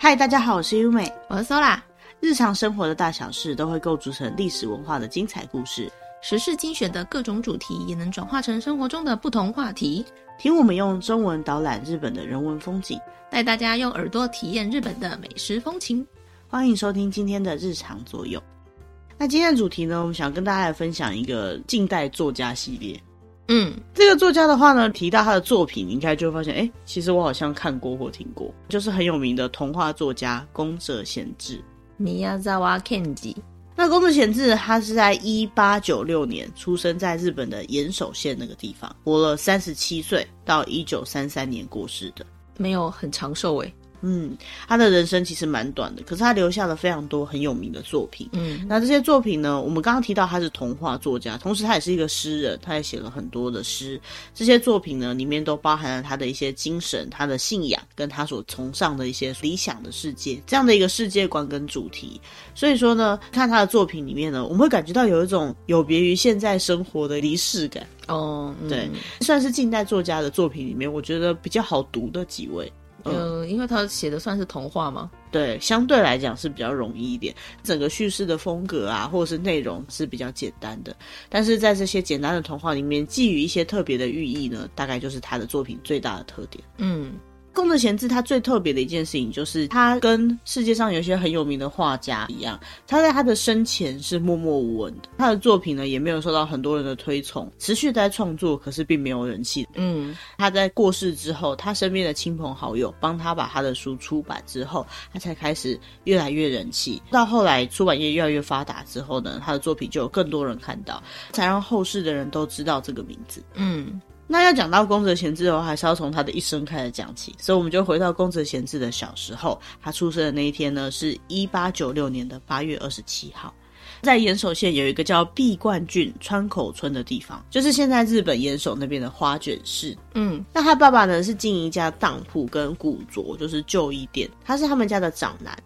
嗨，大家好，我是优美，我是 Sola。日常生活的大小事都会构筑成历史文化的精彩故事，时事精选的各种主题也能转化成生活中的不同话题。听我们用中文导览日本的人文风景，带大家用耳朵体验日本的美食风情。欢迎收听今天的日常作用。那今天的主题呢，我们想跟大家来分享一个近代作家系列。嗯，这个作家的话呢，提到他的作品，你应该就会发现，哎，其实我好像看过或听过，就是很有名的童话作家宫泽贤治。宫泽贤治。那宫泽贤治他是在一八九六年出生在日本的岩手县那个地方，活了三十七岁，到一九三三年过世的，没有很长寿诶。嗯，他的人生其实蛮短的，可是他留下了非常多很有名的作品。嗯，那这些作品呢，我们刚刚提到他是童话作家，同时他也是一个诗人，他也写了很多的诗。这些作品呢，里面都包含了他的一些精神、他的信仰，跟他所崇尚的一些理想的世界，这样的一个世界观跟主题。所以说呢，看他的作品里面呢，我们会感觉到有一种有别于现在生活的离世感。哦，嗯、对，算是近代作家的作品里面，我觉得比较好读的几位。呃，因为他写的算是童话嘛，对，相对来讲是比较容易一点。整个叙事的风格啊，或者是内容是比较简单的，但是在这些简单的童话里面，寄予一些特别的寓意呢，大概就是他的作品最大的特点。嗯。宫泽贤治他最特别的一件事情，就是他跟世界上有些很有名的画家一样，他在他的生前是默默无闻的，他的作品呢也没有受到很多人的推崇，持续在创作，可是并没有人气。嗯，他在过世之后，他身边的亲朋好友帮他把他的书出版之后，他才开始越来越人气。到后来出版业越来越发达之后呢，他的作品就有更多人看到，才让后世的人都知道这个名字。嗯。那要讲到宫泽贤治的话，还是要从他的一生开始讲起，所以我们就回到宫泽贤治的小时候。他出生的那一天呢，是一八九六年的八月二十七号，在岩手县有一个叫碧冠郡川口村的地方，就是现在日本岩手那边的花卷市。嗯，那他爸爸呢是经营一家当铺跟古着，就是旧衣店，他是他们家的长男。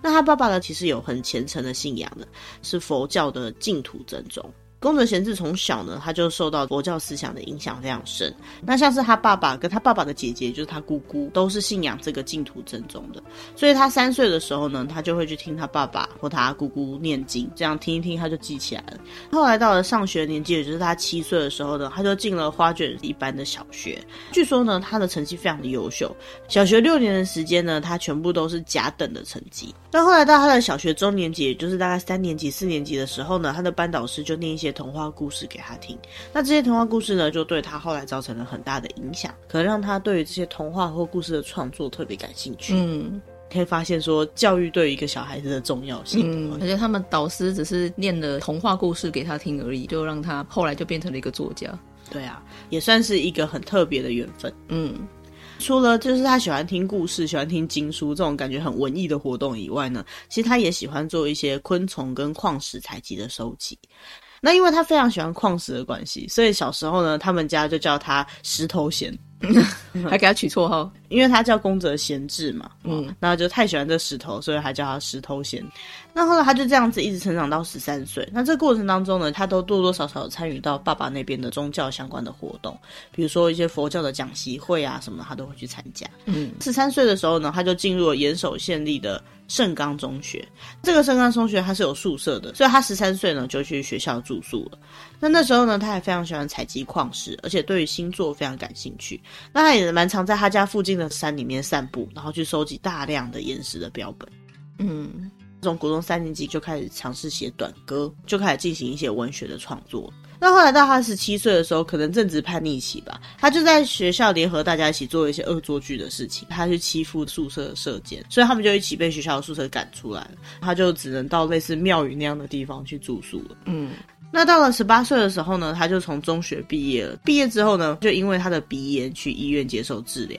那他爸爸呢，其实有很虔诚的信仰的，是佛教的净土正宗。宫泽贤治从小呢，他就受到佛教思想的影响非常深。那像是他爸爸跟他爸爸的姐姐，就是他姑姑，都是信仰这个净土正宗的。所以他三岁的时候呢，他就会去听他爸爸或他姑姑念经，这样听一听他就记起来了。后来到了上学年纪，也就是他七岁的时候呢，他就进了花卷一般的小学。据说呢，他的成绩非常的优秀，小学六年的时间呢，他全部都是甲等的成绩。那后来到他的小学中年级，也就是大概三年级、四年级的时候呢，他的班导师就念一些童话故事给他听，那这些童话故事呢，就对他后来造成了很大的影响，可能让他对于这些童话或故事的创作特别感兴趣。嗯，可以发现说教育对于一个小孩子的重要性。嗯，而且他们导师只是念了童话故事给他听而已，就让他后来就变成了一个作家。对啊，也算是一个很特别的缘分。嗯。除了就是他喜欢听故事、喜欢听经书这种感觉很文艺的活动以外呢，其实他也喜欢做一些昆虫跟矿石采集的收集。那因为他非常喜欢矿石的关系，所以小时候呢，他们家就叫他石头贤。还给他取绰号，因为他叫宫泽贤治嘛，嗯，然后就太喜欢这石头，所以还叫他石头贤。那后来他就这样子一直成长到十三岁。那这个过程当中呢，他都多多少少参与到爸爸那边的宗教相关的活动，比如说一些佛教的讲习会啊什么的，他都会去参加。嗯，十三岁的时候呢，他就进入了岩手县立的盛冈中学。这个盛冈中学它是有宿舍的，所以他十三岁呢就去学校住宿了。那那时候呢，他还非常喜欢采集矿石，而且对于星座非常感兴趣。那他也蛮常在他家附近的山里面散步，然后去收集大量的岩石的标本。嗯，从国中三年级就开始尝试写短歌，就开始进行一些文学的创作。那后来到他十七岁的时候，可能正值叛逆期吧，他就在学校联合大家一起做一些恶作剧的事情，他去欺负宿舍的舍监，所以他们就一起被学校的宿舍赶出来了。他就只能到类似庙宇那样的地方去住宿了。嗯。那到了十八岁的时候呢，他就从中学毕业了。毕业之后呢，就因为他的鼻炎去医院接受治疗。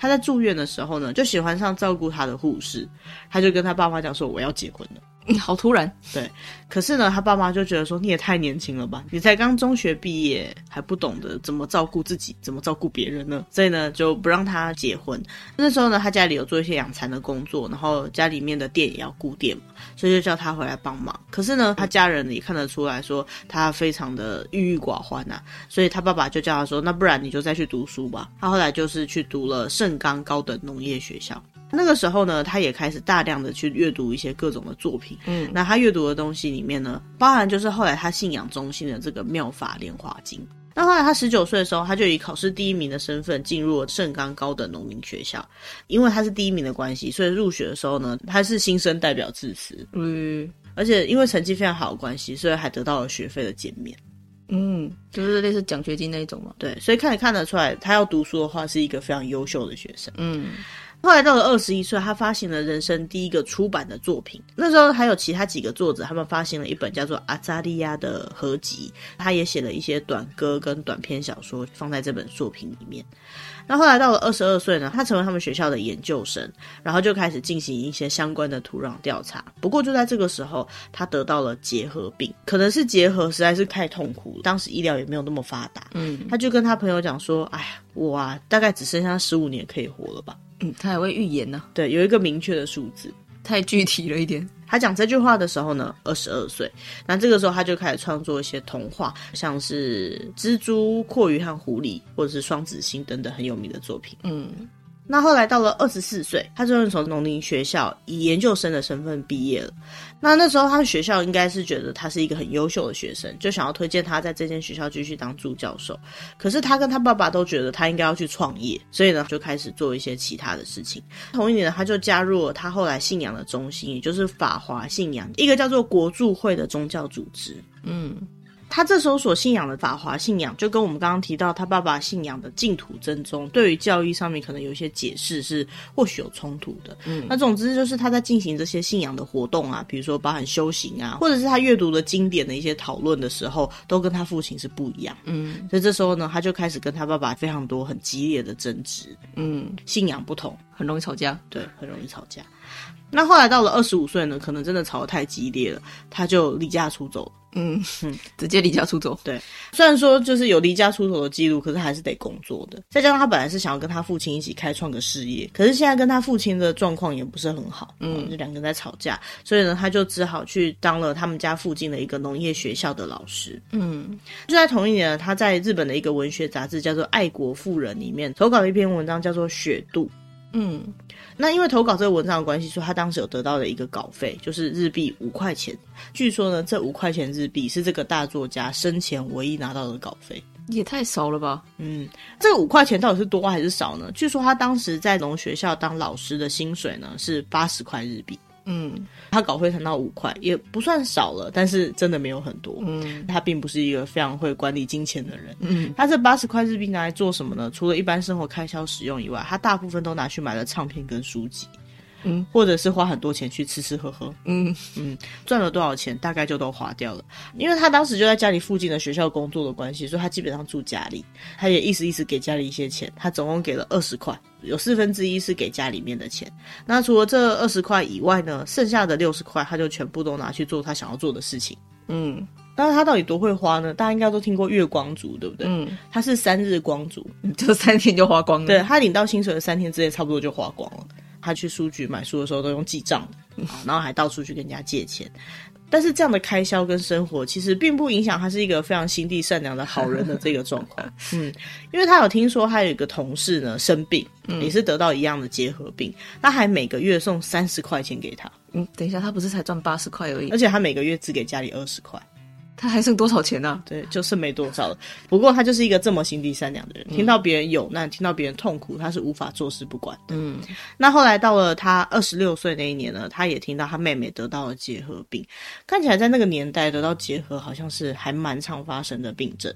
他在住院的时候呢，就喜欢上照顾他的护士，他就跟他爸妈讲说：“我要结婚了。”好突然，对。可是呢，他爸妈就觉得说，你也太年轻了吧，你才刚中学毕业，还不懂得怎么照顾自己，怎么照顾别人呢？所以呢，就不让他结婚。那时候呢，他家里有做一些养蚕的工作，然后家里面的店也要顾店，所以就叫他回来帮忙。可是呢，他家人也看得出来说，他非常的郁郁寡欢呐，所以他爸爸就叫他说，那不然你就再去读书吧。他后来就是去读了盛冈高等农业学校。那个时候呢，他也开始大量的去阅读一些各种的作品。嗯，那他阅读的东西里面呢，包含就是后来他信仰中心的这个《妙法莲华经》。那后来他十九岁的时候，他就以考试第一名的身份进入了盛冈高等农民学校。因为他是第一名的关系，所以入学的时候呢，他是新生代表致辞。嗯，而且因为成绩非常好的关系，所以还得到了学费的减免。嗯，就是类似奖学金那种嘛。对，所以看也看得出来，他要读书的话，是一个非常优秀的学生。嗯。后来到了二十一岁，他发行了人生第一个出版的作品。那时候还有其他几个作者，他们发行了一本叫做《阿扎利亚》的合集。他也写了一些短歌跟短篇小说，放在这本作品里面。那后来到了二十二岁呢，他成为他们学校的研究生，然后就开始进行一些相关的土壤调查。不过就在这个时候，他得到了结核病，可能是结核实在是太痛苦了，当时医疗也没有那么发达。嗯，他就跟他朋友讲说：“哎呀，我啊，大概只剩下十五年可以活了吧。”嗯，他还会预言呢、啊。对，有一个明确的数字，太具体了一点。他讲这句话的时候呢，二十二岁。那这个时候他就开始创作一些童话，像是蜘蛛、阔鱼和狐狸，或者是双子星等等很有名的作品。嗯。那后来到了二十四岁，他就是从农林学校以研究生的身份毕业了。那那时候他的学校应该是觉得他是一个很优秀的学生，就想要推荐他在这间学校继续当助教授。可是他跟他爸爸都觉得他应该要去创业，所以呢就开始做一些其他的事情。同一年呢，他就加入了他后来信仰的中心，也就是法华信仰，一个叫做国助会的宗教组织。嗯。他这时候所信仰的法华信仰，就跟我们刚刚提到他爸爸信仰的净土真宗，对于教义上面可能有一些解释是或许有冲突的。嗯，那总之就是他在进行这些信仰的活动啊，比如说包含修行啊，或者是他阅读的经典的一些讨论的时候，都跟他父亲是不一样。嗯，所以这时候呢，他就开始跟他爸爸非常多很激烈的争执。嗯，信仰不同，很容易吵架。对，很容易吵架。那后来到了二十五岁呢，可能真的吵得太激烈了，他就离家出走。嗯哼，直接离家出走。对，虽然说就是有离家出走的记录，可是还是得工作的。再加上他本来是想要跟他父亲一起开创个事业，可是现在跟他父亲的状况也不是很好，嗯，就两个人在吵架，所以呢，他就只好去当了他们家附近的一个农业学校的老师。嗯，就在同一年，他在日本的一个文学杂志叫做《爱国妇人》里面投稿了一篇文章，叫做《雪渡》。嗯，那因为投稿这个文章的关系，说他当时有得到的一个稿费，就是日币五块钱。据说呢，这五块钱日币是这个大作家生前唯一拿到的稿费，也太少了吧？嗯，这个五块钱到底是多还是少呢？据说他当时在农学校当老师的薪水呢是八十块日币。嗯，他稿费谈到五块，也不算少了，但是真的没有很多。嗯，他并不是一个非常会管理金钱的人。嗯，他这八十块日币拿来做什么呢？除了一般生活开销使用以外，他大部分都拿去买了唱片跟书籍。嗯，或者是花很多钱去吃吃喝喝。嗯嗯，赚了多少钱，大概就都花掉了。因为他当时就在家里附近的学校工作的关系，所以他基本上住家里。他也意思意思给家里一些钱，他总共给了二十块，有四分之一是给家里面的钱。那除了这二十块以外呢，剩下的六十块他就全部都拿去做他想要做的事情。嗯，但是他到底多会花呢？大家应该都听过月光族，对不对？嗯，他是三日光族，就三天就花光了。对，他领到薪水的三天之内，差不多就花光了。他去书局买书的时候都用记账的，然后还到处去跟人家借钱。但是这样的开销跟生活其实并不影响他是一个非常心地善良的好人的这个状况。嗯，因为他有听说他有一个同事呢生病，也是得到一样的结核病，他还每个月送三十块钱给他。嗯，等一下，他不是才赚八十块而已，而且他每个月只给家里二十块。他还剩多少钱呢？啊？对，就剩没多少了。不过他就是一个这么心地善良的人，嗯、听到别人有难，听到别人痛苦，他是无法坐视不管的。嗯，那后来到了他二十六岁那一年呢，他也听到他妹妹得到了结核病。看起来在那个年代得到结核好像是还蛮常发生的病症。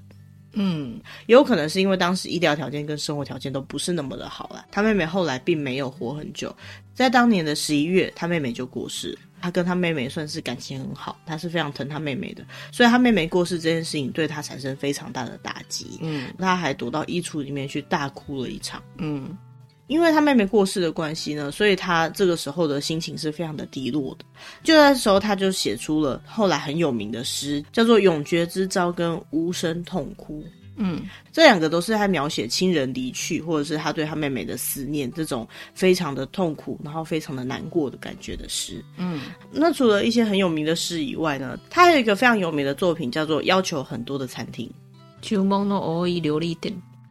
嗯，也有可能是因为当时医疗条件跟生活条件都不是那么的好啦。他妹妹后来并没有活很久，在当年的十一月，他妹妹就过世。他跟他妹妹算是感情很好，他是非常疼他妹妹的，所以他妹妹过世这件事情对他产生非常大的打击。嗯，他还躲到衣橱里面去大哭了一场。嗯，因为他妹妹过世的关系呢，所以他这个时候的心情是非常的低落的。就在这时候，他就写出了后来很有名的诗，叫做《永诀之招》跟《无声痛哭》。嗯，这两个都是他描写亲人离去，或者是他对他妹妹的思念，这种非常的痛苦，然后非常的难过的感觉的诗。嗯，那除了一些很有名的诗以外呢，他还有一个非常有名的作品，叫做《要求很多的餐厅》。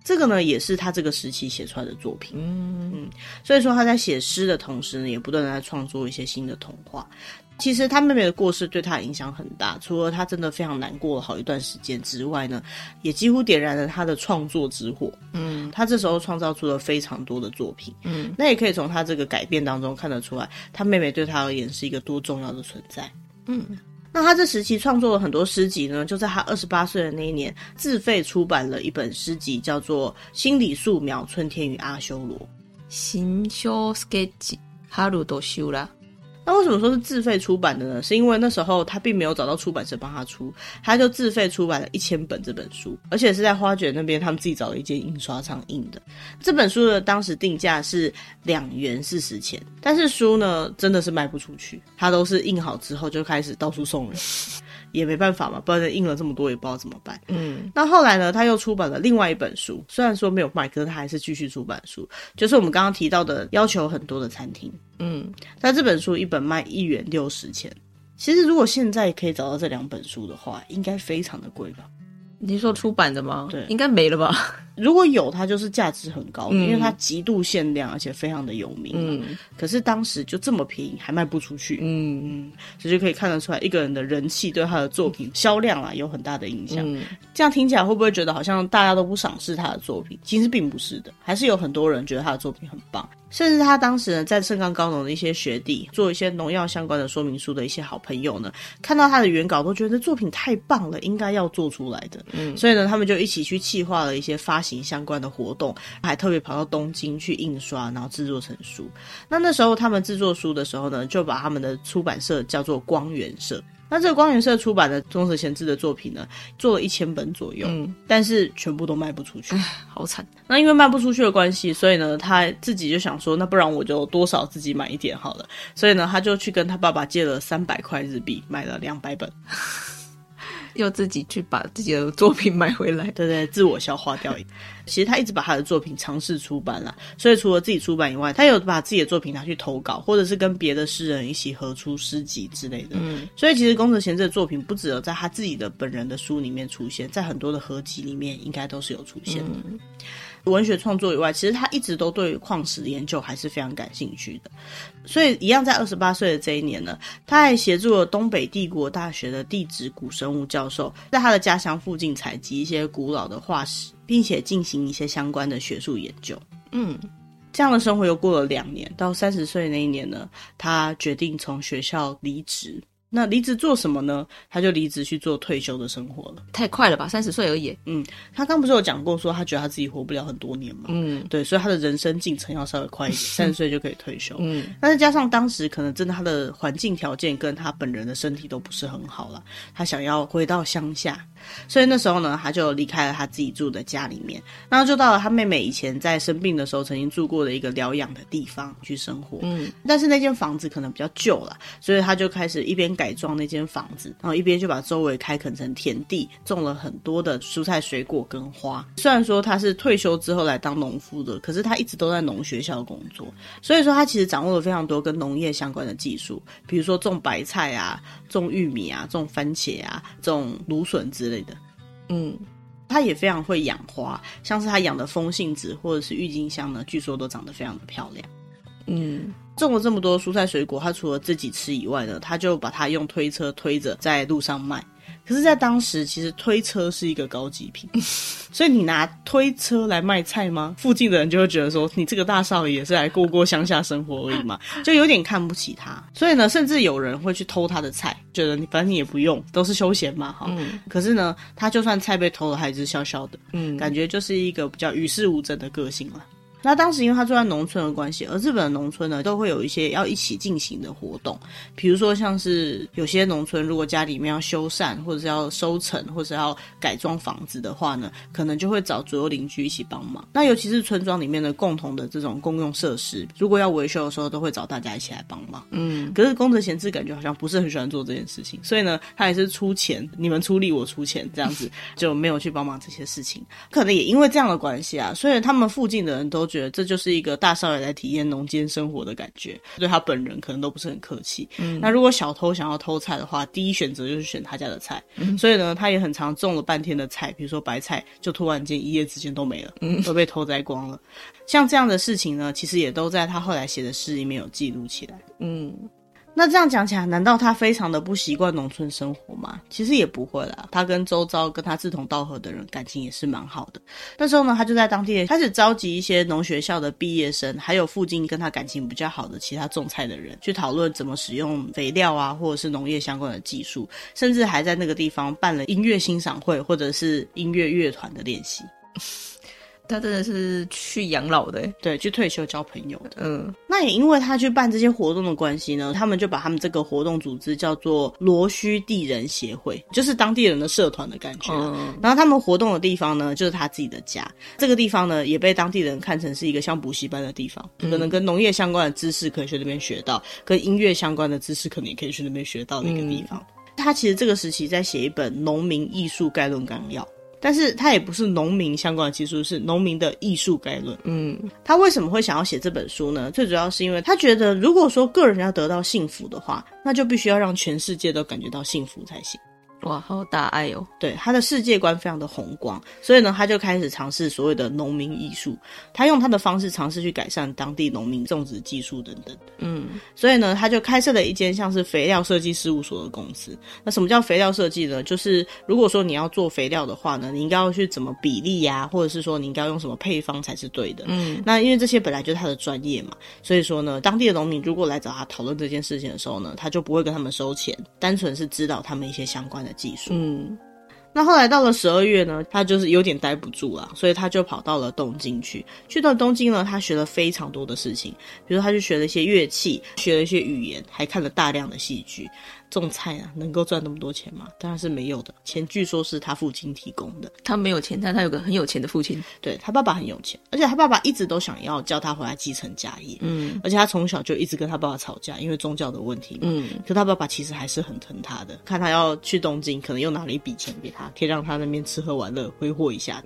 这个呢，也是他这个时期写出来的作品。嗯嗯，所以说他在写诗的同时呢，也不断的在创作一些新的童话。其实他妹妹的过世对他影响很大，除了他真的非常难过了好一段时间之外呢，也几乎点燃了他的创作之火。嗯，他这时候创造出了非常多的作品。嗯，那也可以从他这个改变当中看得出来，他妹妹对他而言是一个多重要的存在。嗯，那他这时期创作了很多诗集呢，就在他二十八岁的那一年，自费出版了一本诗集，叫做《心理素描：春天与阿修罗》。新修 sketch 哈鲁多修了。那为什么说是自费出版的呢？是因为那时候他并没有找到出版社帮他出，他就自费出版了一千本这本书，而且是在花卷那边他们自己找了一间印刷厂印的。这本书的当时定价是两元四十钱，但是书呢真的是卖不出去，他都是印好之后就开始到处送人。也没办法嘛，不然印了这么多也不知道怎么办。嗯，那后来呢，他又出版了另外一本书，虽然说没有卖，可是他还是继续出版书，就是我们刚刚提到的要求很多的餐厅。嗯，那这本书一本卖一元六十钱，其实如果现在可以找到这两本书的话，应该非常的贵吧？你说出版的吗？对，应该没了吧？如果有，它就是价值很高的，嗯，因为它极度限量，而且非常的有名。嗯，可是当时就这么便宜，还卖不出去。嗯嗯，所以就可以看得出来，一个人的人气对他的作品销量啊有很大的影响。嗯，这样听起来会不会觉得好像大家都不赏识他的作品？其实并不是的，还是有很多人觉得他的作品很棒。甚至他当时呢，在盛冈高农的一些学弟，做一些农药相关的说明书的一些好朋友呢，看到他的原稿都觉得作品太棒了，应该要做出来的。嗯，所以呢，他们就一起去企划了一些发行相关的活动，还特别跑到东京去印刷，然后制作成书。那那时候他们制作书的时候呢，就把他们的出版社叫做光源社。那这个光源社出版的中泽贤治的作品呢，做了一千本左右，嗯，但是全部都卖不出去，好惨。那因为卖不出去的关系，所以呢，他自己就想说，那不然我就多少自己买一点好了。所以呢，他就去跟他爸爸借了三百块日币，买了两百本。又自己去把自己的作品买回来，对对，自我消化掉。其实他一直把他的作品尝试出版了，所以除了自己出版以外，他有把自己的作品拿去投稿，或者是跟别的诗人一起合出诗集之类的。嗯，所以其实宫泽贤治的作品不只有在他自己的本人的书里面出现，在很多的合集里面应该都是有出现的。嗯文学创作以外，其实他一直都对矿石研究还是非常感兴趣的。所以，一样在二十八岁的这一年呢，他还协助了东北帝国大学的地质古生物教授，在他的家乡附近采集一些古老的化石，并且进行一些相关的学术研究。嗯，这样的生活又过了两年，到三十岁那一年呢，他决定从学校离职。那离职做什么呢？他就离职去做退休的生活了。太快了吧，三十岁而已。嗯，他刚不是有讲过说他觉得他自己活不了很多年嘛。嗯，对，所以他的人生进程要稍微快一点，三十岁就可以退休。嗯，但是加上当时可能真的他的环境条件跟他本人的身体都不是很好了，他想要回到乡下。所以那时候呢，他就离开了他自己住的家里面，然后就到了他妹妹以前在生病的时候曾经住过的一个疗养的地方去生活。嗯，但是那间房子可能比较旧了，所以他就开始一边改装那间房子，然后一边就把周围开垦成田地，种了很多的蔬菜水果跟花。虽然说他是退休之后来当农夫的，可是他一直都在农学校工作，所以说他其实掌握了非常多跟农业相关的技术，比如说种白菜啊、种玉米啊、种番茄啊、种芦笋之类的，嗯，他也非常会养花，像是他养的风信子或者是郁金香呢，据说都长得非常的漂亮。嗯，种了这么多蔬菜水果，他除了自己吃以外呢，他就把它用推车推着在路上卖。可是，在当时，其实推车是一个高级品，所以你拿推车来卖菜吗？附近的人就会觉得说，你这个大少爷也是来过过乡下生活而已嘛，就有点看不起他。所以呢，甚至有人会去偷他的菜，觉得你反正你也不用，都是休闲嘛，哈。嗯。可是呢，他就算菜被偷了，还是笑笑的，嗯，感觉就是一个比较与世无争的个性了。那当时因为他住在农村的关系，而日本的农村呢，都会有一些要一起进行的活动，比如说像是有些农村如果家里面要修缮，或者是要收成，或者是要改装房子的话呢，可能就会找左右邻居一起帮忙。那尤其是村庄里面的共同的这种公用设施，如果要维修的时候，都会找大家一起来帮忙。嗯，可是宫泽贤治感觉好像不是很喜欢做这件事情，所以呢，他也是出钱，你们出力，我出钱，这样子 就没有去帮忙这些事情。可能也因为这样的关系啊，所以他们附近的人都。觉得这就是一个大少爷来体验农间生活的感觉，对他本人可能都不是很客气。嗯，那如果小偷想要偷菜的话，第一选择就是选他家的菜。嗯，所以呢，他也很常种了半天的菜，比如说白菜，就突然间一夜之间都没了，嗯，都被偷摘光了。像这样的事情呢，其实也都在他后来写的诗里面有记录起来。嗯。那这样讲起来，难道他非常的不习惯农村生活吗？其实也不会啦，他跟周遭跟他志同道合的人感情也是蛮好的。那时候呢，他就在当地开始召集一些农学校的毕业生，还有附近跟他感情比较好的其他种菜的人，去讨论怎么使用肥料啊，或者是农业相关的技术，甚至还在那个地方办了音乐欣赏会，或者是音乐乐团的练习。他真的是去养老的，对，去退休交朋友的。嗯，那也因为他去办这些活动的关系呢，他们就把他们这个活动组织叫做罗须地人协会，就是当地人的社团的感觉。嗯，然后他们活动的地方呢，就是他自己的家。这个地方呢，也被当地人看成是一个像补习班的地方，可能跟农业相关的知识可以去那边学到，跟音乐相关的知识可能也可以去那边学到的一个地方。嗯，他其实这个时期在写一本《农民艺术概论纲要》。但是他也不是农民相关的技术，是农民的艺术概论。嗯，他为什么会想要写这本书呢？最主要是因为他觉得，如果说个人要得到幸福的话，那就必须要让全世界都感觉到幸福才行。哇，好大爱哦！对，他的世界观非常的宏观，所以呢，他就开始尝试所谓的农民艺术。他用他的方式尝试去改善当地农民种植技术等等。嗯，所以呢，他就开设了一间像是肥料设计事务所的公司。那什么叫肥料设计呢？就是如果说你要做肥料的话呢，你应该要去怎么比例呀，或者是说你应该要用什么配方才是对的。嗯，那因为这些本来就是他的专业嘛，所以说呢，当地的农民如果来找他讨论这件事情的时候呢，他就不会跟他们收钱，单纯是指导他们一些相关的技术，嗯，那后来到了十二月呢，他就是有点待不住了，所以他就跑到了东京去。去到东京呢，他学了非常多的事情，比如他去学了一些乐器，学了一些语言，还看了大量的戏剧。种菜啊，能够赚那么多钱吗？当然是没有的。钱据说是他父亲提供的。他没有钱，但他有个很有钱的父亲。对，他爸爸很有钱，而且他爸爸一直都想要叫他回来继承家业。嗯，而且他从小就一直跟他爸爸吵架，因为宗教的问题。嗯，可他爸爸其实还是很疼他的，看他要去东京，可能又拿了一笔钱给他，可以让他那边吃喝玩乐挥霍一下。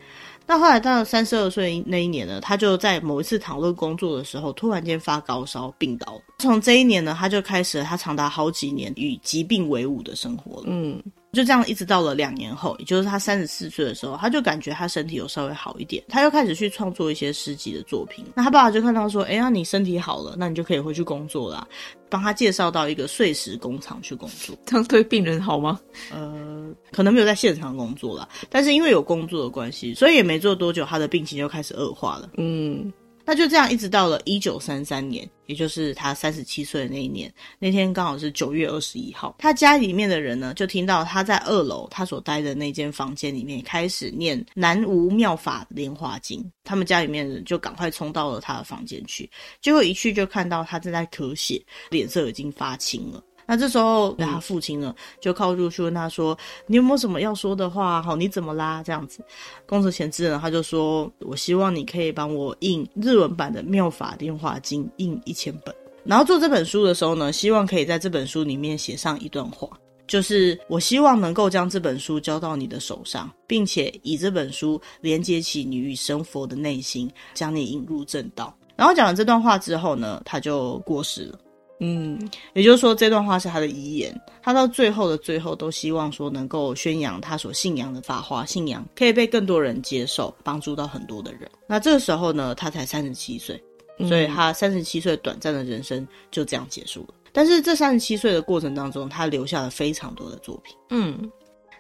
那后来到了三十二岁那一年呢，他就在某一次讨论工作的时候，突然间发高烧病倒。从这一年呢，他就开始了他长达好几年与疾病为伍的生活。嗯。就这样一直到了两年后，也就是他三十四岁的时候，他就感觉他身体有稍微好一点，他又开始去创作一些诗集的作品。那他爸爸就看到说：“哎呀，你身体好了，那你就可以回去工作啦。”帮他介绍到一个碎石工厂去工作。这样对病人好吗？呃，可能没有在现场工作啦，但是因为有工作的关系，所以也没做多久，他的病情就开始恶化了。嗯。那就这样一直到了一九三三年，也就是他三十七岁的那一年，那天刚好是九月二十一号。他家里面的人呢，就听到他在二楼他所待的那间房间里面开始念《南无妙法莲华经》，他们家里面人就赶快冲到了他的房间去，结果一去就看到他正在咳血，脸色已经发青了。那这时候，他父亲呢，就靠住去问他说：“你有没有什么要说的话？好，你怎么啦？”这样子，宫泽贤治呢，他就说：“我希望你可以帮我印日文版的《妙法莲华经》，印一千本。然后做这本书的时候呢，希望可以在这本书里面写上一段话，就是我希望能够将这本书交到你的手上，并且以这本书连接起你与神佛的内心，将你引入正道。”然后讲完这段话之后呢，他就过世了。嗯，也就是说，这段话是他的遗言。他到最后的最后，都希望说能够宣扬他所信仰的法华信仰，可以被更多人接受，帮助到很多的人。那这个时候呢，他才三十七岁，所以他三十七岁短暂的人生就这样结束了。但是这三十七岁的过程当中，他留下了非常多的作品。嗯。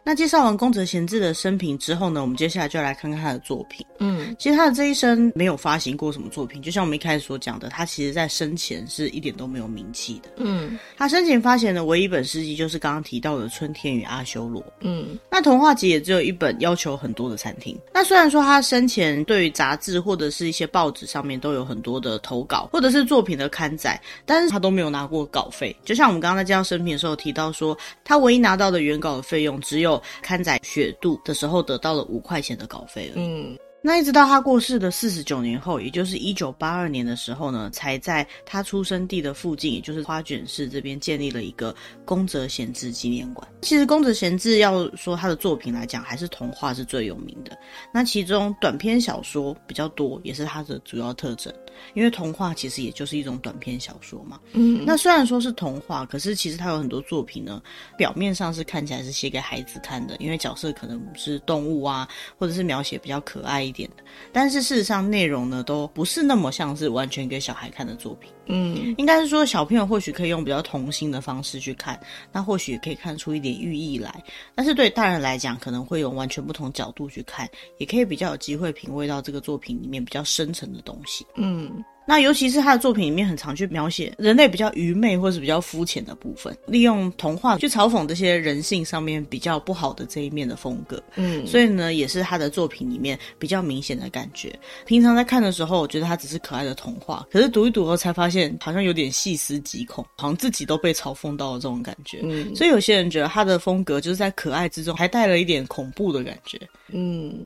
那介绍完宫泽贤治的生平之后呢，我们接下来就来看看他的作品。嗯，其实他的这一生没有发行过什么作品，就像我们一开始所讲的，他其实在生前是一点都没有名气的。嗯，他生前发行的唯一一本诗集就是刚刚提到的《春天与阿修罗》。嗯，那童话集也只有一本，要求很多的餐厅。那虽然说他生前对于杂志或者是一些报纸上面都有很多的投稿，或者是作品的刊载，但是他都没有拿过稿费。就像我们刚刚在介绍生平的时候提到说，他唯一拿到的原稿的费用只有。刊载《雪度》的时候得到了五块钱的稿费了。嗯，那一直到他过世的四十九年后，也就是一九八二年的时候呢，才在他出生地的附近，也就是花卷市这边建立了一个宫泽贤治纪念馆。其实宫泽贤治要说他的作品来讲，还是童话是最有名的。那其中短篇小说比较多，也是他的主要特征。因为童话其实也就是一种短篇小说嘛。嗯，那虽然说是童话，可是其实它有很多作品呢，表面上是看起来是写给孩子看的，因为角色可能是动物啊，或者是描写比较可爱一点的。但是事实上内容呢，都不是那么像是完全给小孩看的作品。嗯，应该是说小朋友或许可以用比较童心的方式去看，那或许也可以看出一点寓意来。但是对大人来讲，可能会用完全不同角度去看，也可以比较有机会品味到这个作品里面比较深层的东西。嗯。那尤其是他的作品里面很常去描写人类比较愚昧或是比较肤浅的部分，利用童话去嘲讽这些人性上面比较不好的这一面的风格。嗯，所以呢，也是他的作品里面比较明显的感觉。平常在看的时候，我觉得他只是可爱的童话，可是读一读后才发现，好像有点细思极恐，好像自己都被嘲讽到了这种感觉。嗯，所以有些人觉得他的风格就是在可爱之中还带了一点恐怖的感觉。嗯，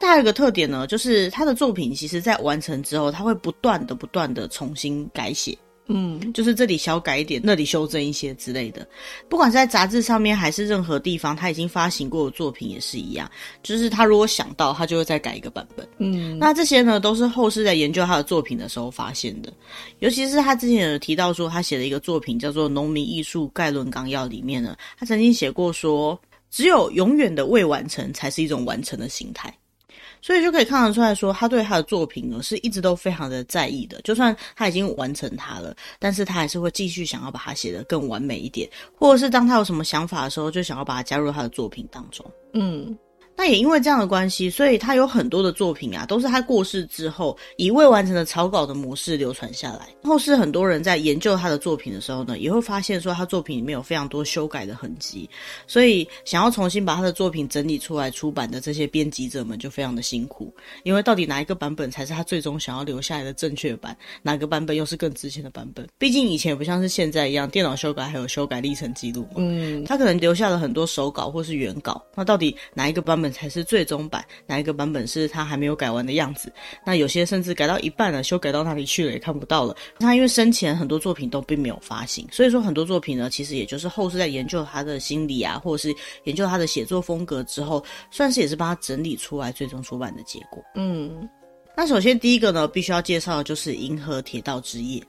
他还有一个特点呢，就是他的作品其实在完成之后，他会不断的。不断的重新改写，嗯，就是这里小改一点，那里修正一些之类的。不管是在杂志上面还是任何地方，他已经发行过的作品也是一样。就是他如果想到，他就会再改一个版本。嗯，那这些呢，都是后世在研究他的作品的时候发现的。尤其是他之前有提到说，他写的一个作品叫做《农民艺术概论纲要》里面呢，他曾经写过说，只有永远的未完成，才是一种完成的形态。所以就可以看得出来说，他对他的作品呢是一直都非常的在意的。就算他已经完成它了，但是他还是会继续想要把它写得更完美一点，或者是当他有什么想法的时候，就想要把它加入他的作品当中。嗯。那也因为这样的关系，所以他有很多的作品啊，都是他过世之后以未完成的草稿的模式流传下来。后世很多人在研究他的作品的时候呢，也会发现说他作品里面有非常多修改的痕迹，所以想要重新把他的作品整理出来出版的这些编辑者们就非常的辛苦，因为到底哪一个版本才是他最终想要留下来的正确版，哪个版本又是更值钱的版本？毕竟以前也不像是现在一样，电脑修改还有修改历程记录嘛。嗯，他可能留下了很多手稿或是原稿，那到底哪一个版本才是最终版，哪一个版本是他还没有改完的样子？那有些甚至改到一半了，修改到哪里去了也看不到了。他因为生前很多作品都并没有发行，所以说很多作品呢，其实也就是后世在研究他的心理啊，或者是研究他的写作风格之后，算是也是帮他整理出来最终出版的结果。嗯，那首先第一个呢，必须要介绍的就是《银河铁道之夜》。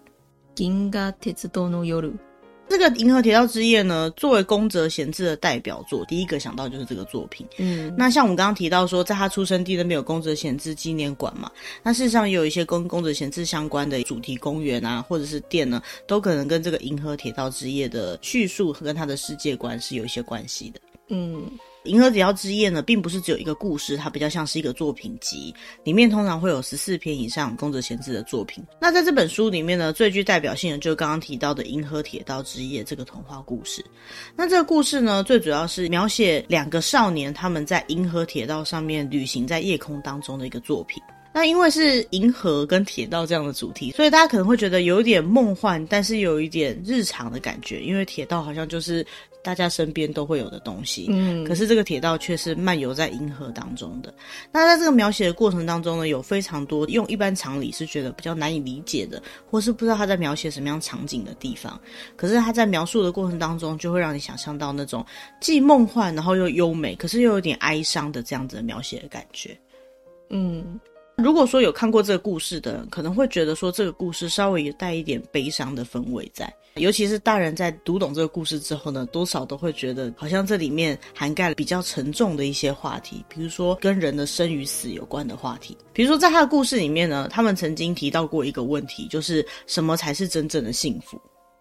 银河铁道の夜。这个《银河铁道之夜》呢，作为宫泽贤治的代表作，第一个想到就是这个作品。嗯，那像我们刚刚提到说，在他出生地那边有宫泽贤治纪念馆嘛，那事实上也有一些跟宫泽贤治相关的主题公园啊，或者是店呢，都可能跟这个《银河铁道之夜》的叙述和跟他的世界观是有一些关系的。嗯。《银河铁道之夜》呢，并不是只有一个故事，它比较像是一个作品集，里面通常会有十四篇以上宫泽贤治的作品。那在这本书里面呢，最具代表性的就是刚刚提到的《银河铁道之夜》这个童话故事。那这个故事呢，最主要是描写两个少年他们在银河铁道上面旅行在夜空当中的一个作品。那因为是银河跟铁道这样的主题，所以大家可能会觉得有一点梦幻，但是有一点日常的感觉。因为铁道好像就是大家身边都会有的东西，嗯，可是这个铁道却是漫游在银河当中的。那在这个描写的过程当中呢，有非常多用一般常理是觉得比较难以理解的，或是不知道他在描写什么样场景的地方。可是他在描述的过程当中，就会让你想象到那种既梦幻，然后又优美，可是又有点哀伤的这样子的描写的感觉，嗯。如果说有看过这个故事的人，可能会觉得说这个故事稍微有带一点悲伤的氛围在，尤其是大人在读懂这个故事之后呢，多少都会觉得好像这里面涵盖了比较沉重的一些话题，比如说跟人的生与死有关的话题。比如说在他的故事里面呢，他们曾经提到过一个问题，就是什么才是真正的幸福？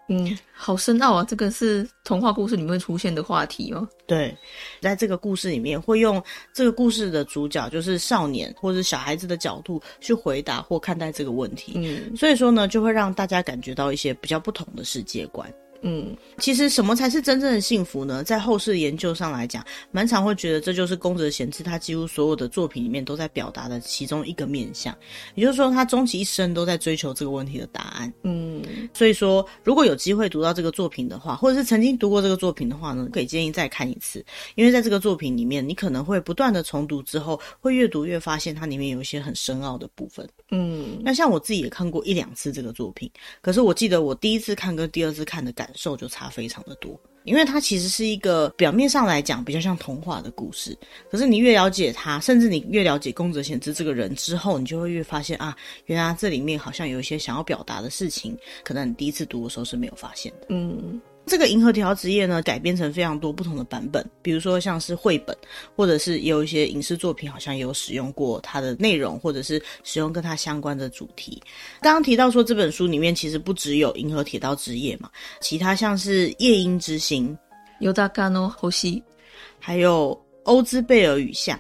嗯，好深奥啊！这个是童话故事里面会出现的话题哦？对，在这个故事里面会用这个故事的主角，就是少年或者小孩子的角度去回答或看待这个问题。嗯，所以说呢，就会让大家感觉到一些比较不同的世界观。嗯，其实什么才是真正的幸福呢？在后世研究上来讲，蛮常会觉得这就是宫泽贤治他几乎所有的作品里面都在表达的其中一个面向，也就是说，他终其一生都在追求这个问题的答案。嗯，所以说，如果有机会读到这个作品的话，或者是曾经读过这个作品的话呢，可以建议再看一次，因为在这个作品里面，你可能会不断的重读之后，会越读越发现它里面有一些很深奥的部分。嗯，那像我自己也看过一两次这个作品，可是我记得我第一次看跟第二次看的感。感受就差非常的多，因为它其实是一个表面上来讲比较像童话的故事，可是你越了解他，甚至你越了解宫泽贤治这个人之后，你就会越发现啊，原来这里面好像有一些想要表达的事情，可能你第一次读的时候是没有发现的。嗯。这个《银河铁道职业》呢，改编成非常多不同的版本，比如说像是绘本，或者是有一些影视作品，好像有使用过它的内容，或者是使用跟它相关的主题。刚刚提到说这本书里面其实不只有《银河铁道职业》嘛，其他像是《夜莺之心》、尤达卡诺呼吸，还有《欧兹贝尔雨巷》。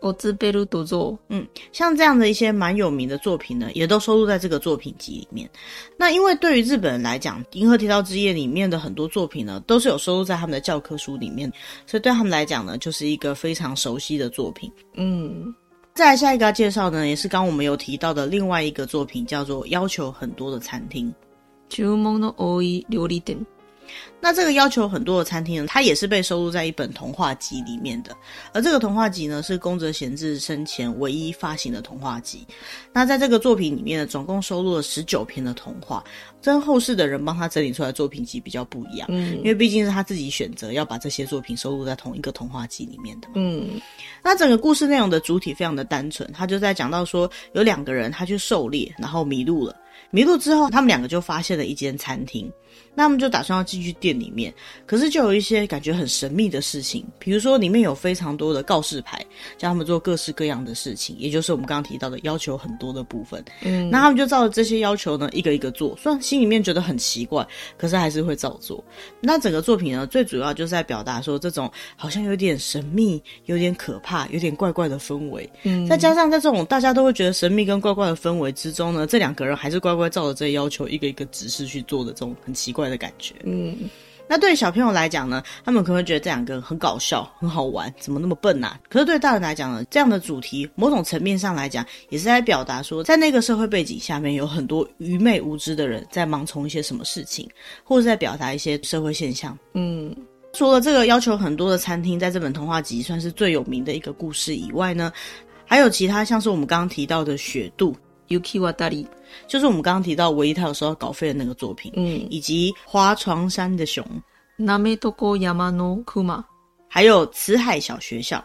我自贝鲁独作，嗯，像这样的一些蛮有名的作品呢，也都收录在这个作品集里面。那因为对于日本人来讲，《银河铁道之夜》里面的很多作品呢，都是有收录在他们的教科书里面，所以对他们来讲呢，就是一个非常熟悉的作品。嗯，再来下一个要介绍呢，也是刚我们有提到的另外一个作品，叫做《要求很多的餐厅》。注文の多い料理店。那这个要求很多的餐厅呢，它也是被收录在一本童话集里面的。而这个童话集呢，是宫泽贤治生前唯一发行的童话集。那在这个作品里面呢，总共收录了十九篇的童话。跟后世的人帮他整理出来的作品集比较不一样，嗯，因为毕竟是他自己选择要把这些作品收录在同一个童话集里面的。嗯，那整个故事内容的主体非常的单纯，他就在讲到说，有两个人他去狩猎，然后迷路了。迷路之后，他们两个就发现了一间餐厅。那他们就打算要进去店里面，可是就有一些感觉很神秘的事情，比如说里面有非常多的告示牌，叫他们做各式各样的事情，也就是我们刚刚提到的要求很多的部分。嗯，那他们就照着这些要求呢，一个一个做，虽然心里面觉得很奇怪，可是还是会照做。那整个作品呢，最主要就是在表达说这种好像有点神秘、有点可怕、有点怪怪的氛围。嗯，再加上在这种大家都会觉得神秘跟怪怪的氛围之中呢，这两个人还是乖乖照着这些要求，一个一个指示去做的这种很奇怪的感觉，嗯，那对小朋友来讲呢，他们可能会觉得这两个很搞笑、很好玩，怎么那么笨啊？可是对大人来讲呢，这样的主题，某种层面上来讲，也是在表达说，在那个社会背景下面，有很多愚昧无知的人在盲从一些什么事情，或者在表达一些社会现象。嗯，除了这个要求很多的餐厅，在这本童话集算是最有名的一个故事以外呢，还有其他像是我们刚刚提到的雪度。Yuki Watari，就是我们刚刚提到唯一他有收到稿费的那个作品，嗯，以及花床山的熊，Nametoko Yama no Kuma，还有辞海小学校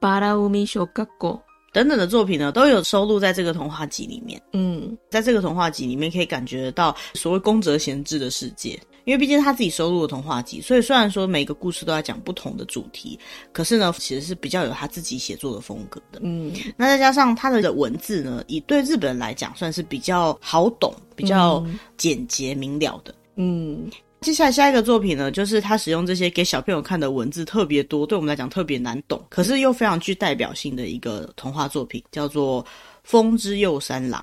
，Baraumi Shogaku 等等的作品呢，都有收录在这个童话集里面。嗯，在这个童话集里面可以感觉得到所谓宫泽贤治的世界。因为毕竟他自己收录的童话集，所以虽然说每个故事都在讲不同的主题，可是呢，其实是比较有他自己写作的风格的。嗯，那再加上他的文字呢，以对日本人来讲，算是比较好懂、比较简洁明了的。嗯，接下来下一个作品呢，就是他使用这些给小朋友看的文字特别多，对我们来讲特别难懂，可是又非常具代表性的一个童话作品，叫做《风之右三郎》。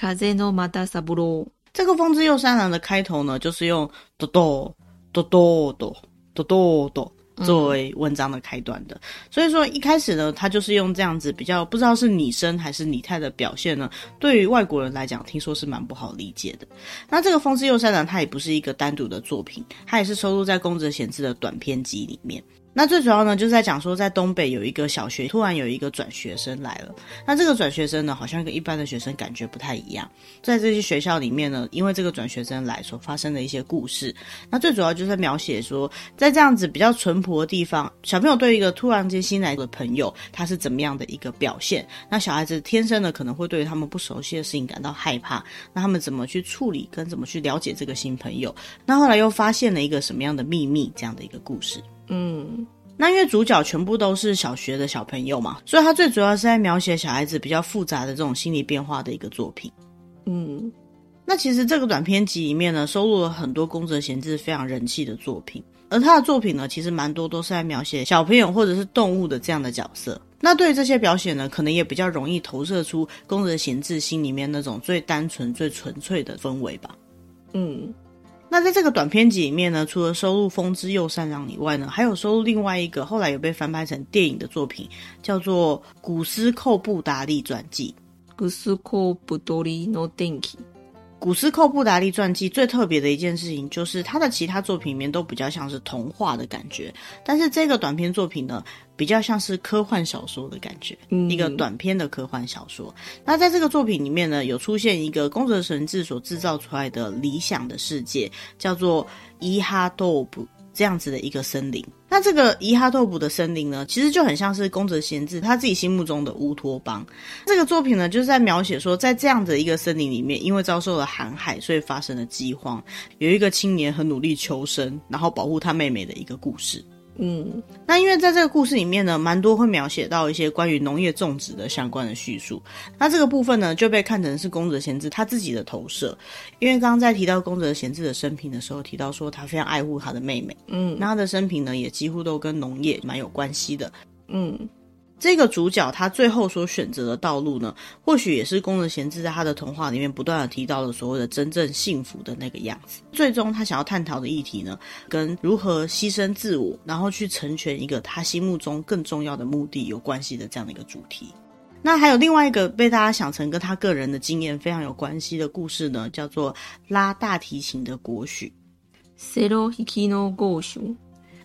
风の又三郎这个风之右三郎的开头呢，就是用哆哆哆哆哆哆哆哆作为文章的开端的。所以说一开始呢，他就是用这样子比较不知道是拟声还是拟态的表现呢，对于外国人来讲，听说是蛮不好理解的。那这个风之右三郎，它也不是一个单独的作品，它也是收录在宫泽贤治的短篇集里面。那最主要呢，就是在讲说，在东北有一个小学，突然有一个转学生来了。那这个转学生呢，好像跟一般的学生感觉不太一样。在这些学校里面呢，因为这个转学生来所发生的一些故事，那最主要就是在描写说，在这样子比较淳朴的地方，小朋友对一个突然间新来的朋友，他是怎么样的一个表现？那小孩子天生的可能会对于他们不熟悉的事情感到害怕，那他们怎么去处理，跟怎么去了解这个新朋友？那后来又发现了一个什么样的秘密？这样的一个故事。嗯，那因为主角全部都是小学的小朋友嘛，所以他最主要是在描写小孩子比较复杂的这种心理变化的一个作品。嗯，那其实这个短篇集里面呢，收录了很多宫泽贤治非常人气的作品，而他的作品呢，其实蛮多都是在描写小朋友或者是动物的这样的角色。那对于这些描写呢，可能也比较容易投射出宫泽贤治心里面那种最单纯、最纯粹的氛围吧。嗯。那在这个短篇集里面呢，除了收录《风之又善良》以外呢，还有收录另外一个后来有被翻拍成电影的作品，叫做《古斯寇布达利传记》。古斯寇布多利诺电记。古斯寇布达利传记最特别的一件事情，就是他的其他作品里面都比较像是童话的感觉，但是这个短篇作品呢，比较像是科幻小说的感觉，嗯、一个短篇的科幻小说。那在这个作品里面呢，有出现一个宫泽贤治所制造出来的理想的世界，叫做伊哈多布。这样子的一个森林，那这个伊哈托普的森林呢，其实就很像是宫泽贤治他自己心目中的乌托邦。这个作品呢，就是在描写说，在这样的一个森林里面，因为遭受了寒海，所以发生了饥荒。有一个青年很努力求生，然后保护他妹妹的一个故事。嗯，那因为在这个故事里面呢，蛮多会描写到一些关于农业种植的相关的叙述。那这个部分呢，就被看成是宫泽贤治他自己的投射。因为刚刚在提到宫泽贤治的生平的时候，提到说他非常爱护他的妹妹。嗯，那他的生平呢，也几乎都跟农业蛮有关系的。嗯。这个主角他最后所选择的道路呢，或许也是宫泽贤治在他的童话里面不断的提到的所谓的真正幸福的那个样子。最终他想要探讨的议题呢，跟如何牺牲自我，然后去成全一个他心目中更重要的目的有关系的这样的一个主题。那还有另外一个被大家想成跟他个人的经验非常有关系的故事呢，叫做拉大提琴的国许。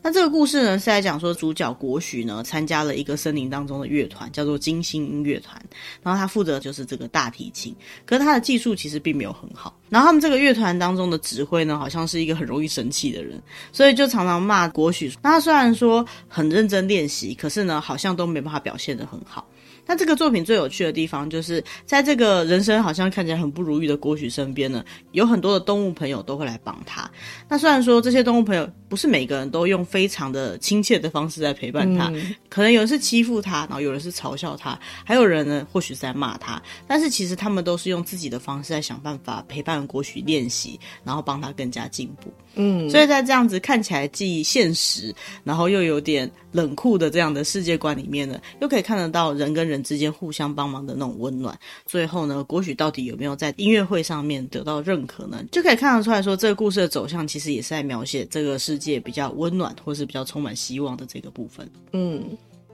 那这个故事呢，是在讲说主角国许呢参加了一个森林当中的乐团，叫做金星音乐团。然后他负责就是这个大提琴，可是他的技术其实并没有很好。然后他们这个乐团当中的指挥呢，好像是一个很容易生气的人，所以就常常骂国许。那他虽然说很认真练习，可是呢，好像都没办法表现得很好。那这个作品最有趣的地方，就是在这个人生好像看起来很不如意的郭许身边呢，有很多的动物朋友都会来帮他。那虽然说这些动物朋友不是每个人都用非常的亲切的方式在陪伴他，嗯、可能有人是欺负他，然后有人是嘲笑他，还有人呢或许是在骂他，但是其实他们都是用自己的方式在想办法陪伴郭许练习，然后帮他更加进步。嗯，所以在这样子看起来既现实，然后又有点冷酷的这样的世界观里面呢，又可以看得到人跟人之间互相帮忙的那种温暖。最后呢，国许到底有没有在音乐会上面得到认可呢？就可以看得出来说，这个故事的走向其实也是在描写这个世界比较温暖，或是比较充满希望的这个部分。嗯。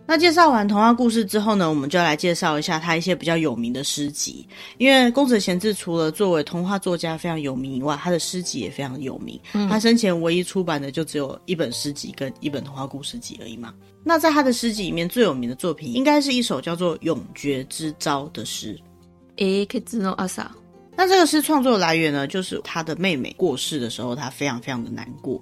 那介绍完童话故事之后呢，我们就来介绍一下他一些比较有名的诗集。因为宫泽贤治除了作为童话作家非常有名以外，他的诗集也非常有名。嗯，他生前唯一出版的就只有一本诗集跟一本童话故事集而已嘛。那在他的诗集里面最有名的作品，应该是一首叫做《永诀之招》的诗。那这个诗创作的来源呢，就是他的妹妹过世的时候，他非常非常的难过。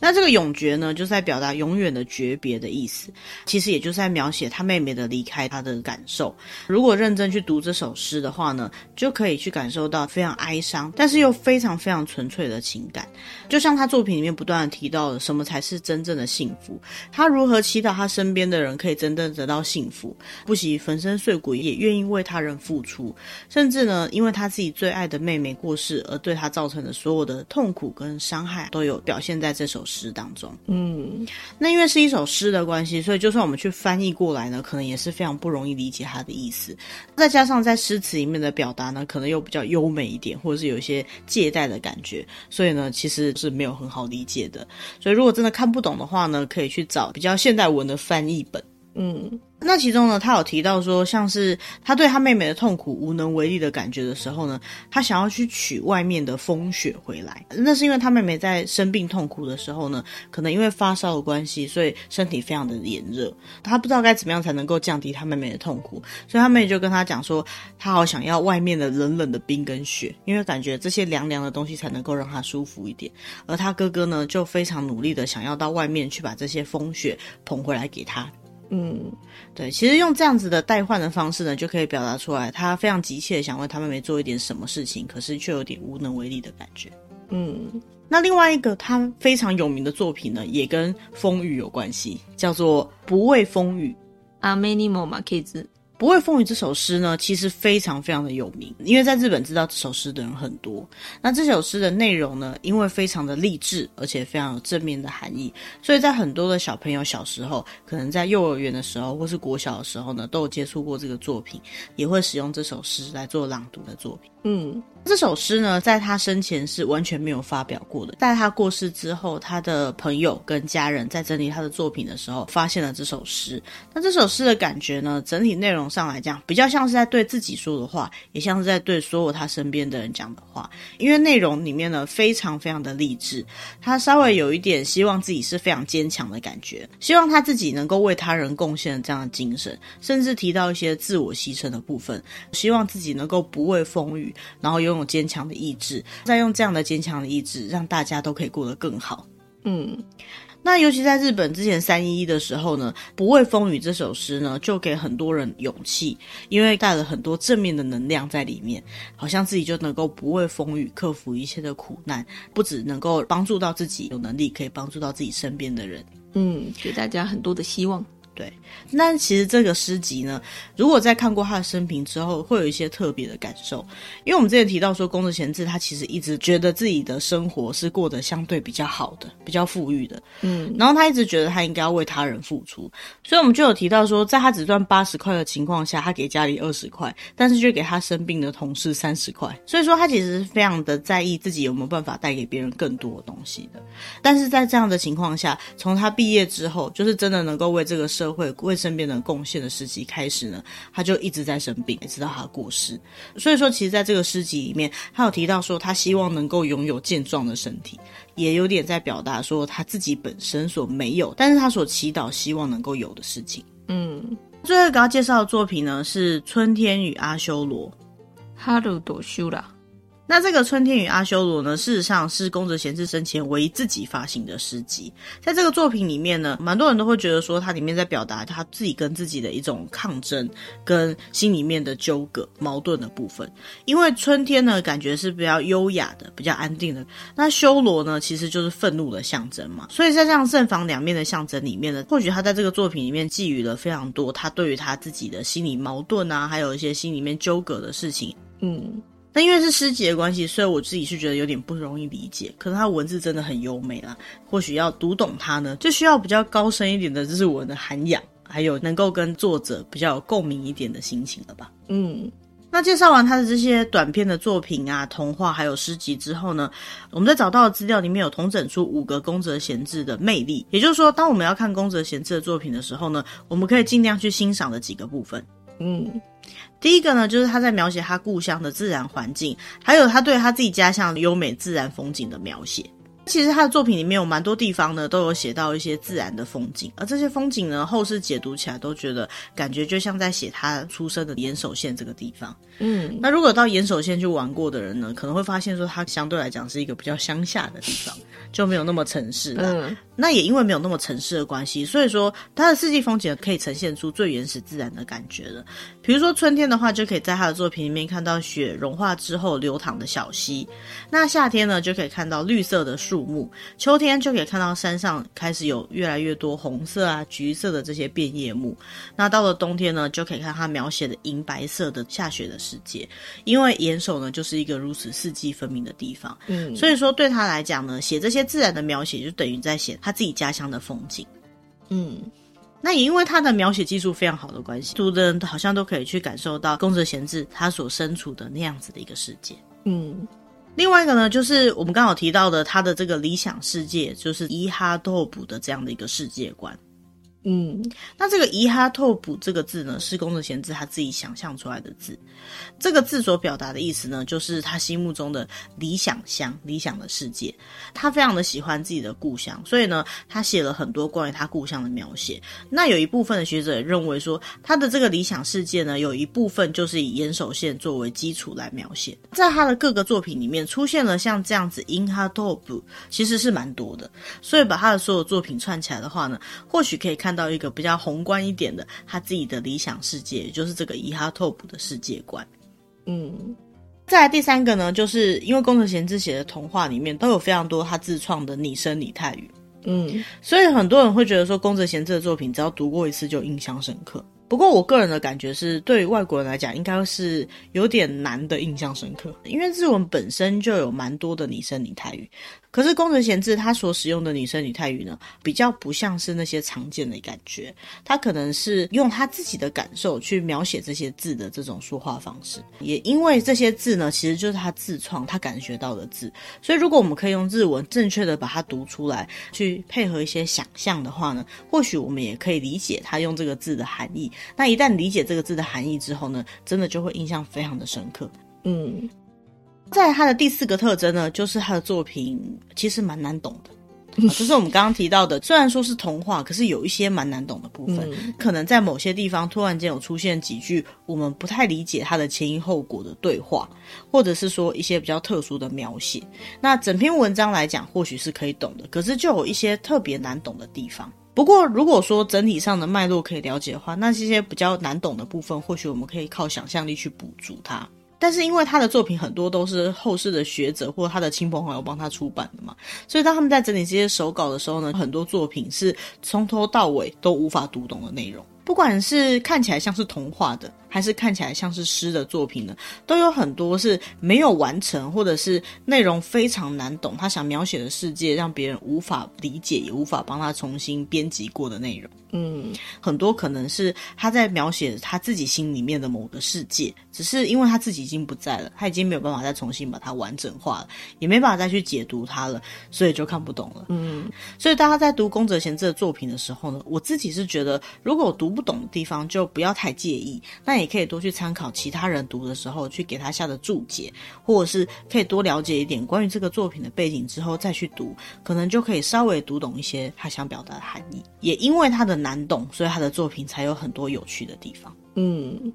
那这个永诀呢，就是在表达永远的诀别的意思，其实也就是在描写他妹妹的离开，他的感受。如果认真去读这首诗的话呢，就可以去感受到非常哀伤，但是又非常非常纯粹的情感。就像他作品里面不断的提到的，什么才是真正的幸福？他如何祈祷他身边的人可以真正得到幸福，不惜粉身碎骨也愿意为他人付出，甚至呢，因为他自己最爱的妹妹过世而对他造成的所有的痛苦跟伤害，都有表现在这首。诗当中，嗯，那因为是一首诗的关系，所以就算我们去翻译过来呢，可能也是非常不容易理解它的意思。再加上在诗词里面的表达呢，可能又比较优美一点，或者是有一些借代的感觉，所以呢，其实是没有很好理解的。所以如果真的看不懂的话呢，可以去找比较现代文的翻译本，嗯。那其中呢，他有提到说，像是他对他妹妹的痛苦无能为力的感觉的时候呢，他想要去取外面的风雪回来。那是因为他妹妹在生病痛苦的时候呢，可能因为发烧的关系，所以身体非常的炎热，他不知道该怎么样才能够降低他妹妹的痛苦，所以他妹就跟他讲说，他好想要外面的冷冷的冰跟雪，因为感觉这些凉凉的东西才能够让他舒服一点。而他哥哥呢，就非常努力的想要到外面去把这些风雪捧回来给他。嗯，对，其实用这样子的代换的方式呢，就可以表达出来，他非常急切的想为他妹妹做一点什么事情，可是却有点无能为力的感觉。嗯，那另外一个他非常有名的作品呢，也跟风雨有关系，叫做《不畏风雨》。阿梅尼。不畏风雨这首诗呢，其实非常非常的有名，因为在日本知道这首诗的人很多。那这首诗的内容呢，因为非常的励志，而且非常有正面的含义，所以在很多的小朋友小时候，可能在幼儿园的时候或是国小的时候呢，都有接触过这个作品，也会使用这首诗来做朗读的作品。嗯。这首诗呢，在他生前是完全没有发表过的。在他过世之后，他的朋友跟家人在整理他的作品的时候，发现了这首诗。那这首诗的感觉呢，整体内容上来讲，比较像是在对自己说的话，也像是在对所有他身边的人讲的话。因为内容里面呢，非常非常的励志，他稍微有一点希望自己是非常坚强的感觉，希望他自己能够为他人贡献这样的精神，甚至提到一些自我牺牲的部分，希望自己能够不畏风雨，然后拥坚强的意志，再用这样的坚强的意志，让大家都可以过得更好。嗯，那尤其在日本之前三一一的时候呢，《不畏风雨》这首诗呢，就给很多人勇气，因为带了很多正面的能量在里面，好像自己就能够不畏风雨，克服一切的苦难，不只能够帮助到自己，有能力可以帮助到自己身边的人。嗯，给大家很多的希望。对，那其实这个诗集呢，如果在看过他的生平之后，会有一些特别的感受。因为我们之前提到说，宫泽贤治他其实一直觉得自己的生活是过得相对比较好的，比较富裕的，嗯，然后他一直觉得他应该要为他人付出，所以我们就有提到说，在他只赚八十块的情况下，他给家里二十块，但是却给他生病的同事三十块，所以说他其实是非常的在意自己有没有办法带给别人更多的东西的。但是在这样的情况下，从他毕业之后，就是真的能够为这个社会为身边人贡献的时期开始呢，他就一直在生病，直到他过世。所以说，其实在这个诗集里面，他有提到说，他希望能够拥有健壮的身体，也有点在表达说他自己本身所没有，但是他所祈祷希望能够有的事情。嗯，最后一个要介绍的作品呢，是《春天与阿修罗》。哈鲁多修拉。那这个《春天与阿修罗》呢，事实上是宫泽贤治生前唯一自己发行的诗集。在这个作品里面呢，蛮多人都会觉得说，它里面在表达他自己跟自己的一种抗争，跟心里面的纠葛、矛盾的部分。因为春天呢，感觉是比较优雅的、比较安定的；那修罗呢，其实就是愤怒的象征嘛。所以在这样正反两面的象征里面呢，或许他在这个作品里面寄予了非常多他对于他自己的心理矛盾啊，还有一些心里面纠葛的事情。嗯。那因为是诗集的关系，所以我自己是觉得有点不容易理解。可能它文字真的很优美啦，或许要读懂它呢，就需要比较高深一点的日文的涵养，还有能够跟作者比较有共鸣一点的心情了吧。嗯，那介绍完他的这些短篇的作品啊、童话还有诗集之后呢，我们在找到的资料里面有统整出五个宫泽贤治的魅力，也就是说，当我们要看宫泽贤治的作品的时候呢，我们可以尽量去欣赏的几个部分。嗯。第一个呢，就是他在描写他故乡的自然环境，还有他对他自己家乡优美自然风景的描写。其实他的作品里面有蛮多地方呢，都有写到一些自然的风景，而这些风景呢，后世解读起来都觉得感觉就像在写他出生的岩手县这个地方。嗯，那如果到岩手县去玩过的人呢，可能会发现说，它相对来讲是一个比较乡下的地方，就没有那么城市了。嗯，那也因为没有那么城市的关系，所以说它的四季风景可以呈现出最原始自然的感觉了。比如说春天的话，就可以在他的作品里面看到雪融化之后流淌的小溪；那夏天呢，就可以看到绿色的树木；秋天就可以看到山上开始有越来越多红色啊、橘色的这些变叶木；那到了冬天呢，就可以看他描写的银白色的下雪的世界，因为岩手呢就是一个如此四季分明的地方，嗯，所以说对他来讲呢，写这些自然的描写就等于在写他自己家乡的风景，嗯，那也因为他的描写技术非常好的关系，读的人好像都可以去感受到宫泽贤治他所身处的那样子的一个世界，嗯，另外一个呢，就是我们刚好提到的他的这个理想世界，就是伊哈多普的这样的一个世界观。嗯，那这个伊哈透卜这个字呢，是宫泽贤治他自己想象出来的字。这个字所表达的意思呢，就是他心目中的理想乡、理想的世界。他非常的喜欢自己的故乡，所以呢，他写了很多关于他故乡的描写。那有一部分的学者也认为说，他的这个理想世界呢，有一部分就是以岩手县作为基础来描写。在他的各个作品里面，出现了像这样子伊哈透卜，其实是蛮多的。所以把他的所有作品串起来的话呢，或许可以看到一个比较宏观一点的他自己的理想世界，也就是这个伊哈托普的世界观。嗯，再来第三个呢，就是因为宫泽贤治写的童话里面都有非常多他自创的拟声拟态语，嗯，所以很多人会觉得说宫泽贤治的作品只要读过一次就印象深刻。不过我个人的感觉是，对于外国人来讲，应该是有点难的印象深刻，因为日文本身就有蛮多的拟声拟态语。可是宫泽贤治他所使用的拟声拟态语呢，比较不像是那些常见的感觉，他可能是用他自己的感受去描写这些字的这种说话方式。也因为这些字呢，其实就是他自创、他感觉到的字，所以如果我们可以用日文正确的把它读出来，去配合一些想象的话呢，或许我们也可以理解他用这个字的含义。那一旦理解这个字的含义之后呢，真的就会印象非常的深刻。嗯。在他的第四个特征呢，就是他的作品其实蛮难懂的，啊、就是我们刚刚提到的，虽然说是童话，可是有一些蛮难懂的部分，嗯、可能在某些地方突然间有出现几句我们不太理解它的前因后果的对话，或者是说一些比较特殊的描写。那整篇文章来讲，或许是可以懂的，可是就有一些特别难懂的地方。不过如果说整体上的脉络可以了解的话，那这些比较难懂的部分，或许我们可以靠想象力去补足它。但是因为他的作品很多都是后世的学者或他的亲朋好友帮他出版的嘛，所以当他们在整理这些手稿的时候呢，很多作品是从头到尾都无法读懂的内容，不管是看起来像是童话的。还是看起来像是诗的作品呢，都有很多是没有完成，或者是内容非常难懂。他想描写的世界让别人无法理解，也无法帮他重新编辑过的内容。嗯，很多可能是他在描写他自己心里面的某个世界，只是因为他自己已经不在了，他已经没有办法再重新把它完整化了，也没办法再去解读它了，所以就看不懂了。嗯，所以大家在读宫泽贤治的作品的时候呢，我自己是觉得，如果我读不懂的地方，就不要太介意。那也可以多去参考其他人读的时候，去给他下的注解，或者是可以多了解一点关于这个作品的背景之后再去读，可能就可以稍微读懂一些他想表达的含义。也因为他的难懂，所以他的作品才有很多有趣的地方。嗯，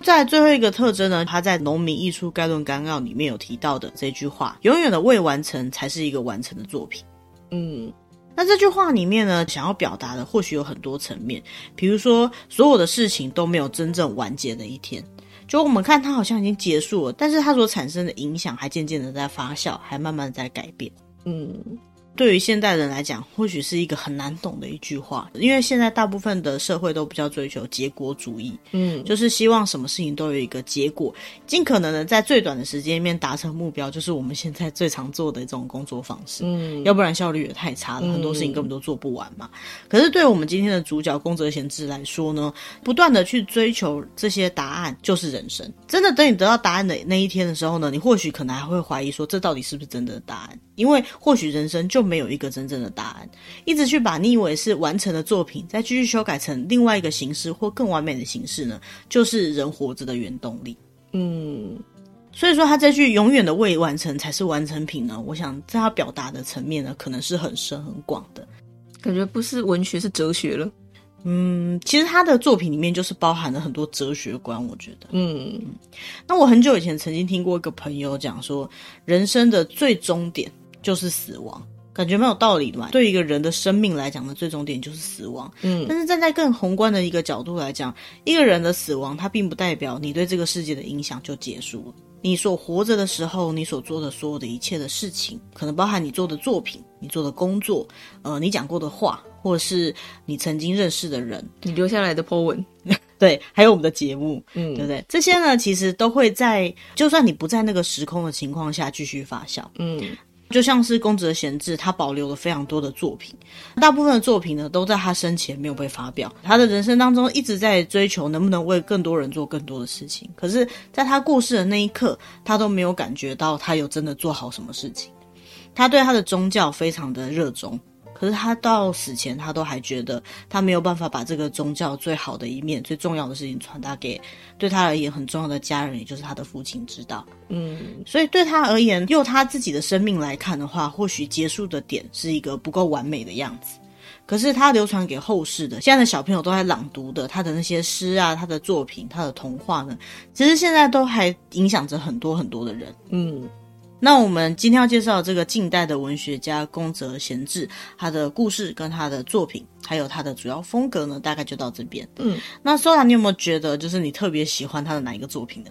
在最后一个特征呢，他在《农民艺术概论纲要》里面有提到的这句话：“永远的未完成才是一个完成的作品。”嗯。那这句话里面呢，想要表达的或许有很多层面，比如说所有的事情都没有真正完结的一天，就我们看它好像已经结束了，但是它所产生的影响还渐渐的在发酵，还慢慢在改变，嗯。对于现代人来讲，或许是一个很难懂的一句话，因为现在大部分的社会都比较追求结果主义，嗯，就是希望什么事情都有一个结果，尽可能的在最短的时间里面达成目标，就是我们现在最常做的这种工作方式，嗯，要不然效率也太差了，很多事情根本都做不完嘛。嗯，可是对我们今天的主角宫泽贤治来说呢，不断的去追求这些答案就是人生。真的等你得到答案的那一天的时候呢，你或许可能还会怀疑说，这到底是不是真的答案？因为或许人生就没有一个真正的答案，一直去把你以为是完成的作品，再继续修改成另外一个形式或更完美的形式呢，就是人活着的原动力。嗯，所以说他这句“永远的未完成才是完成品”呢，我想在他表达的层面呢，可能是很深很广的，感觉不是文学是哲学了。嗯，其实他的作品里面就是包含了很多哲学观，我觉得。嗯，那我很久以前曾经听过一个朋友讲说，人生的最终点。就是死亡，感觉蛮有道理的嘛。对一个人的生命来讲的最终点就是死亡。嗯，但是站在更宏观的一个角度来讲，一个人的死亡，它并不代表你对这个世界的影响就结束了。你所活着的时候，你所做的所有的一切的事情，可能包含你做的作品、你做的工作，呃，你讲过的话，或者是你曾经认识的人，你留下来的 po 文，对，还有我们的节目，嗯，对不对？这些呢，其实都会在，就算你不在那个时空的情况下继续发酵，嗯。就像是宫泽贤治，他保留了非常多的作品，大部分的作品呢都在他生前没有被发表。他的人生当中一直在追求能不能为更多人做更多的事情，可是在他过世的那一刻，他都没有感觉到他有真的做好什么事情。他对他的宗教非常的热衷。可是他到死前，他都还觉得他没有办法把这个宗教最好的一面、最重要的事情传达给对他而言很重要的家人，也就是他的父亲知道。嗯，所以对他而言，用他自己的生命来看的话，或许结束的点是一个不够完美的样子。可是他流传给后世的，现在的小朋友都在朗读的他的那些诗啊，他的作品，他的童话呢，其实现在都还影响着很多很多的人。嗯。那我们今天要介绍这个近代的文学家宫泽贤治，他的故事跟他的作品，还有他的主要风格呢，大概就到这边。嗯，那 Sola，你有没有觉得就是你特别喜欢他的哪一个作品呢？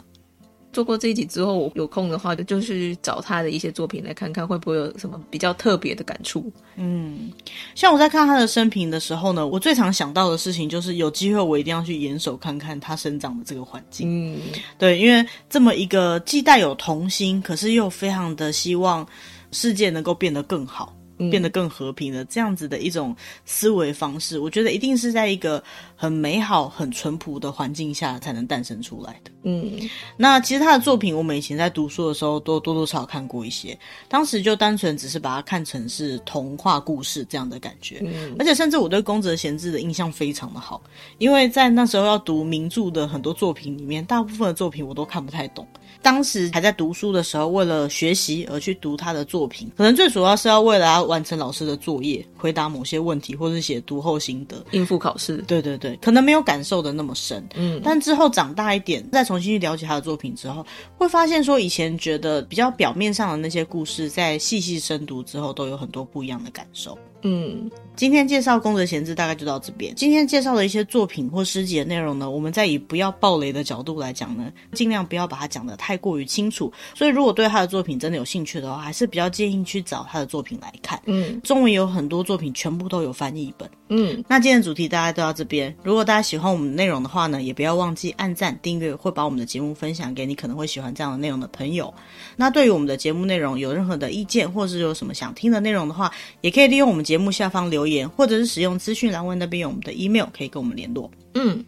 做过这一集之后，我有空的话就就去找他的一些作品来看看，会不会有什么比较特别的感触。嗯，像我在看他的生平的时候呢，我最常想到的事情就是有机会我一定要去严守看看他生长的这个环境。嗯，对，因为这么一个既带有童心，可是又非常的希望世界能够变得更好。变得更和平的这样子的一种思维方式，我觉得一定是在一个很美好、很淳朴的环境下才能诞生出来的。嗯，那其实他的作品，我们以前在读书的时候都多多少少看过一些，当时就单纯只是把它看成是童话故事这样的感觉。嗯，而且甚至我对宫泽贤治的印象非常的好，因为在那时候要读名著的很多作品里面，大部分的作品我都看不太懂。当时还在读书的时候，为了学习而去读他的作品，可能最主要是要为了要完成老师的作业，回答某些问题，或是写读后心得，应付考试。对对对，可能没有感受的那么深。嗯，但之后长大一点，再重新去了解他的作品之后，会发现说以前觉得比较表面上的那些故事，在细细深读之后，都有很多不一样的感受。嗯，今天介绍宫泽贤治大概就到这边。今天介绍的一些作品或诗集的内容呢，我们再以不要暴雷的角度来讲呢，尽量不要把它讲得太过于清楚。所以，如果对他的作品真的有兴趣的话，还是比较建议去找他的作品来看。嗯，中文有很多作品全部都有翻译本。嗯，那今天的主题大家都到这边。如果大家喜欢我们的内容的话呢，也不要忘记按赞、订阅，会把我们的节目分享给你可能会喜欢这样的内容的朋友。那对于我们的节目内容有任何的意见，或是有什么想听的内容的话，也可以利用我们节目下方留言，或者是使用资讯栏位那边有我们的 email 可以跟我们联络。嗯，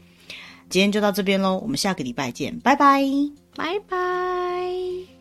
今天就到这边喽，我们下个礼拜见，拜拜，拜拜。